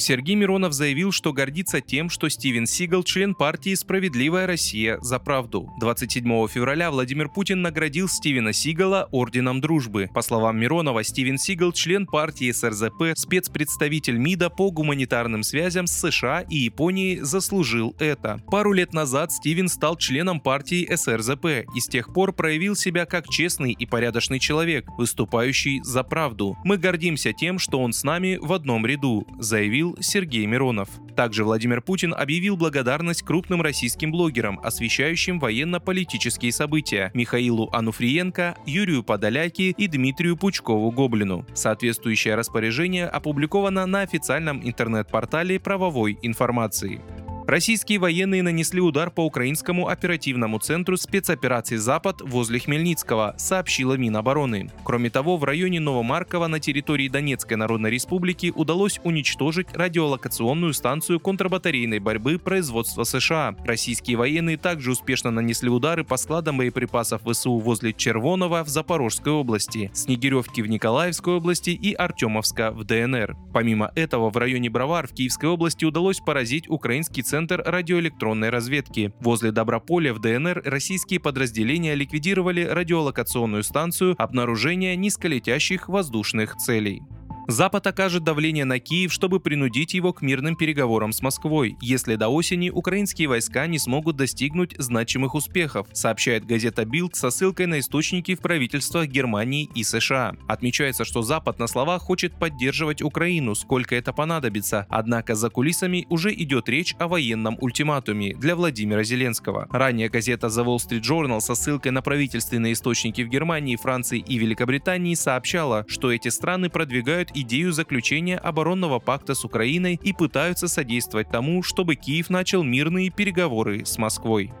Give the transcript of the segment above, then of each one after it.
Сергей Миронов заявил, что гордится тем, что Стивен Сигал – член партии «Справедливая Россия за правду». 27 февраля Владимир Путин наградил Стивена Сигала Орденом Дружбы. По словам Миронова, Стивен Сигал – член партии СРЗП, спецпредставитель МИДа по гуманитарным связям с США и Японией заслужил это. Пару лет назад Стивен стал членом партии СРЗП и с тех пор проявил себя как честный и порядочный человек, выступающий за правду. Мы гордимся тем, что он с нами в одном ряду, заявил Сергей Миронов. Также Владимир Путин объявил благодарность крупным российским блогерам, освещающим военно-политические события Михаилу Ануфриенко, Юрию Подоляки и Дмитрию Пучкову-Гоблину. Соответствующее распоряжение опубликовано на официальном интернет-портале правовой информации. Российские военные нанесли удар по украинскому оперативному центру спецопераций «Запад» возле Хмельницкого, сообщила Минобороны. Кроме того, в районе Новомаркова на территории Донецкой Народной Республики удалось уничтожить радиолокационную станцию контрбатарейной борьбы производства США. Российские военные также успешно нанесли удары по складам боеприпасов ВСУ возле Червонова в Запорожской области, Снегиревки в Николаевской области и Артемовска в ДНР. Помимо этого, в районе Бровар в Киевской области удалось поразить украинский центр Центр радиоэлектронной разведки. Возле Доброполя в ДНР российские подразделения ликвидировали радиолокационную станцию обнаружения низколетящих воздушных целей. Запад окажет давление на Киев, чтобы принудить его к мирным переговорам с Москвой, если до осени украинские войска не смогут достигнуть значимых успехов, сообщает газета Bild со ссылкой на источники в правительствах Германии и США. Отмечается, что Запад на словах хочет поддерживать Украину, сколько это понадобится, однако за кулисами уже идет речь о военном ультиматуме для Владимира Зеленского. Ранее газета The Wall Street Journal со ссылкой на правительственные источники в Германии, Франции и Великобритании сообщала, что эти страны продвигают идею заключения оборонного пакта с Украиной и пытаются содействовать тому, чтобы Киев начал мирные переговоры с Москвой.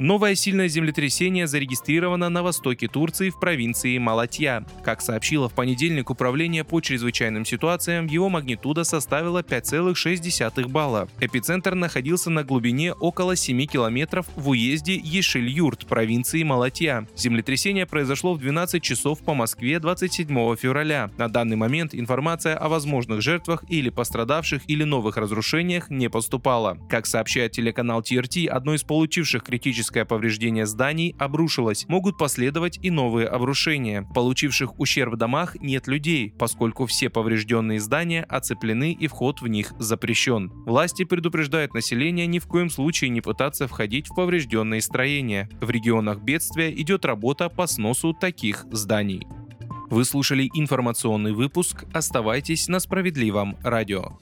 Новое сильное землетрясение зарегистрировано на востоке Турции в провинции Малатья. Как сообщило в понедельник Управление по чрезвычайным ситуациям, его магнитуда составила 5,6 балла. Эпицентр находился на глубине около 7 километров в уезде Ешель-Юрт провинции Малатья. Землетрясение произошло в 12 часов по Москве 27 февраля. На данный момент информация о возможных жертвах или пострадавших или новых разрушениях не поступала. Как сообщает телеканал TRT, одно из получивших критических критическое повреждение зданий обрушилось. Могут последовать и новые обрушения. Получивших ущерб домах нет людей, поскольку все поврежденные здания оцеплены и вход в них запрещен. Власти предупреждают население ни в коем случае не пытаться входить в поврежденные строения. В регионах бедствия идет работа по сносу таких зданий. Вы слушали информационный выпуск. Оставайтесь на справедливом радио.